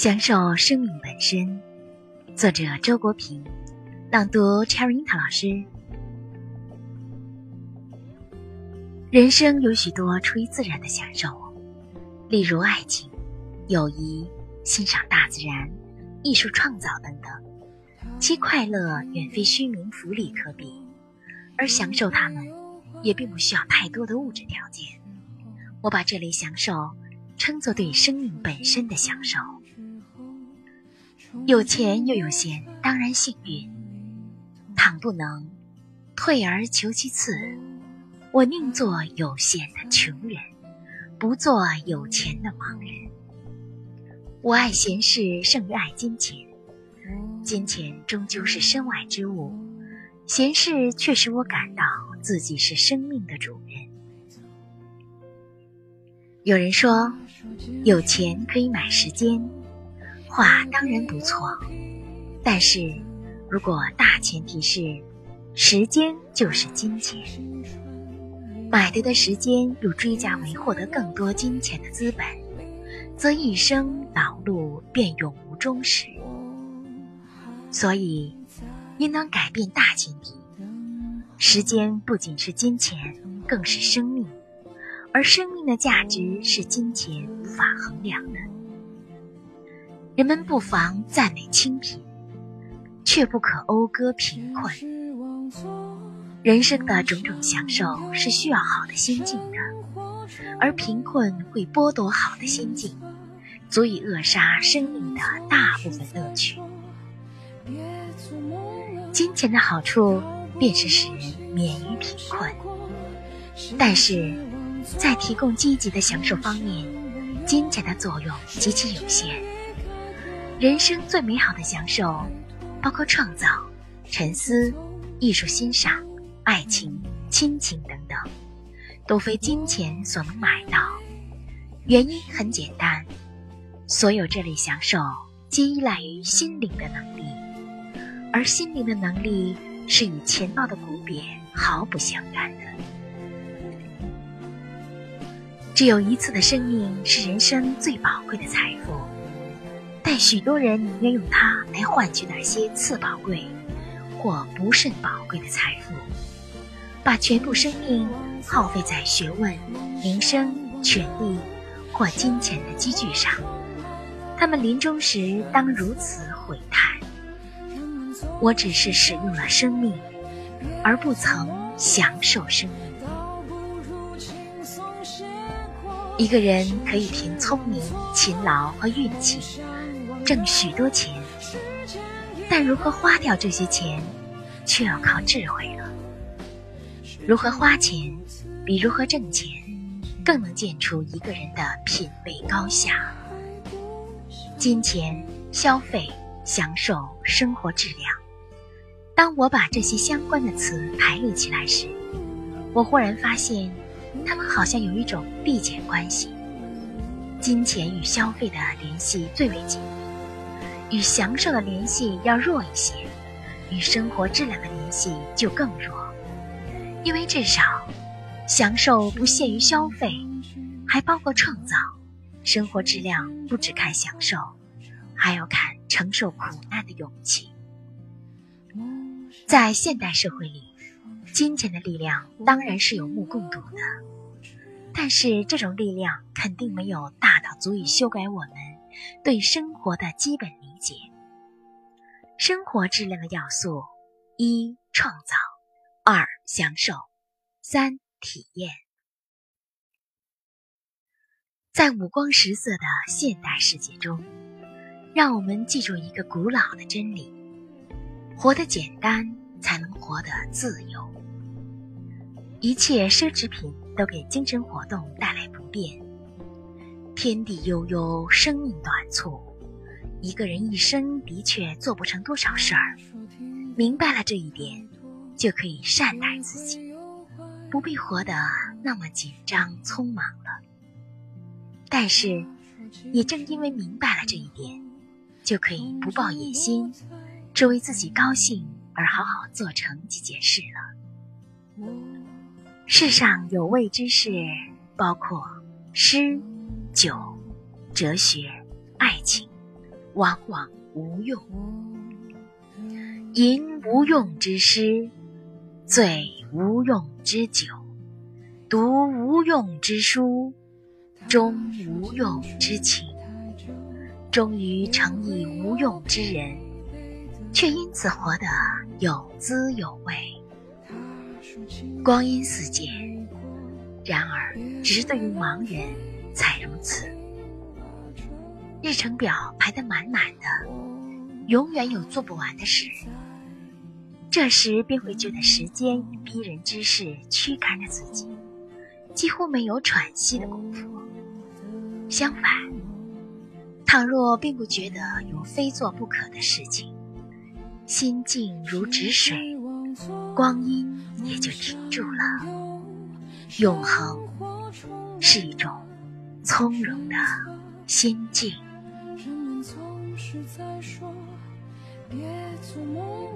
享受生命本身。作者：周国平，朗读 c h e r i n t a 老师。人生有许多出于自然的享受，例如爱情、友谊、欣赏大自然、艺术创造等等，其快乐远非虚名浮利可比。而享受它们，也并不需要太多的物质条件。我把这类享受称作对生命本身的享受。有钱又有闲，当然幸运。倘不能，退而求其次，我宁做有闲的穷人，不做有钱的盲人。我爱闲事胜于爱金钱，金钱终究是身外之物，闲事却使我感到自己是生命的主人。有人说，有钱可以买时间。话当然不错，但是，如果大前提是时间就是金钱，买得的时间又追加为获得更多金钱的资本，则一生劳碌便永无终始。所以，应当改变大前提：时间不仅是金钱，更是生命，而生命的价值是金钱无法衡量的。人们不妨赞美清贫，却不可讴歌贫困。人生的种种享受是需要好的心境的，而贫困会剥夺好的心境，足以扼杀生命的大部分乐趣。金钱的好处便是使人免于贫困，但是在提供积极的享受方面，金钱的作用极其有限。人生最美好的享受，包括创造、沉思、艺术欣赏、爱情、亲情等等，都非金钱所能买到。原因很简单，所有这类享受皆依赖于心灵的能力，而心灵的能力是与钱包的股贬毫不相干的。只有一次的生命是人生最宝贵的财富。但许多人宁愿用它来换取那些次宝贵或不甚宝贵的财富，把全部生命耗费在学问、名声、权力或金钱的积聚上。他们临终时当如此悔叹：我只是使用了生命，而不曾享受生命。一个人可以凭聪明、勤劳和运气。挣许多钱，但如何花掉这些钱，却要靠智慧了。如何花钱，比如何挣钱，更能见出一个人的品味高下。金钱、消费、享受、生活质量。当我把这些相关的词排列起来时，我忽然发现，它们好像有一种递减关系。金钱与消费的联系最为紧密。与享受的联系要弱一些，与生活质量的联系就更弱，因为至少，享受不限于消费，还包括创造。生活质量不只看享受，还要看承受苦难的勇气。在现代社会里，金钱的力量当然是有目共睹的，但是这种力量肯定没有大到足以修改我们对生活的基本理。解生活质量的要素：一、创造；二、享受；三、体验。在五光十色的现代世界中，让我们记住一个古老的真理：活得简单，才能活得自由。一切奢侈品都给精神活动带来不便。天地悠悠，生命短促。一个人一生的确做不成多少事儿，明白了这一点，就可以善待自己，不必活得那么紧张匆忙了。但是，也正因为明白了这一点，就可以不抱野心，只为自己高兴而好好做成几件事了。世上有味之事，包括诗、酒、哲学、爱情。往往无用。吟无用之诗，醉无用之酒，读无用之书，终无用之情。终于成以无用之人，却因此活得有滋有味。光阴似箭，然而只是对于盲人才如此。日程表排得满满的，永远有做不完的事。这时便会觉得时间以逼人之势驱赶着自己，几乎没有喘息的功夫。相反，倘若并不觉得有非做不可的事情，心静如止水，光阴也就停住了。永恒是一种从容的心境，人们总是在说：别做梦。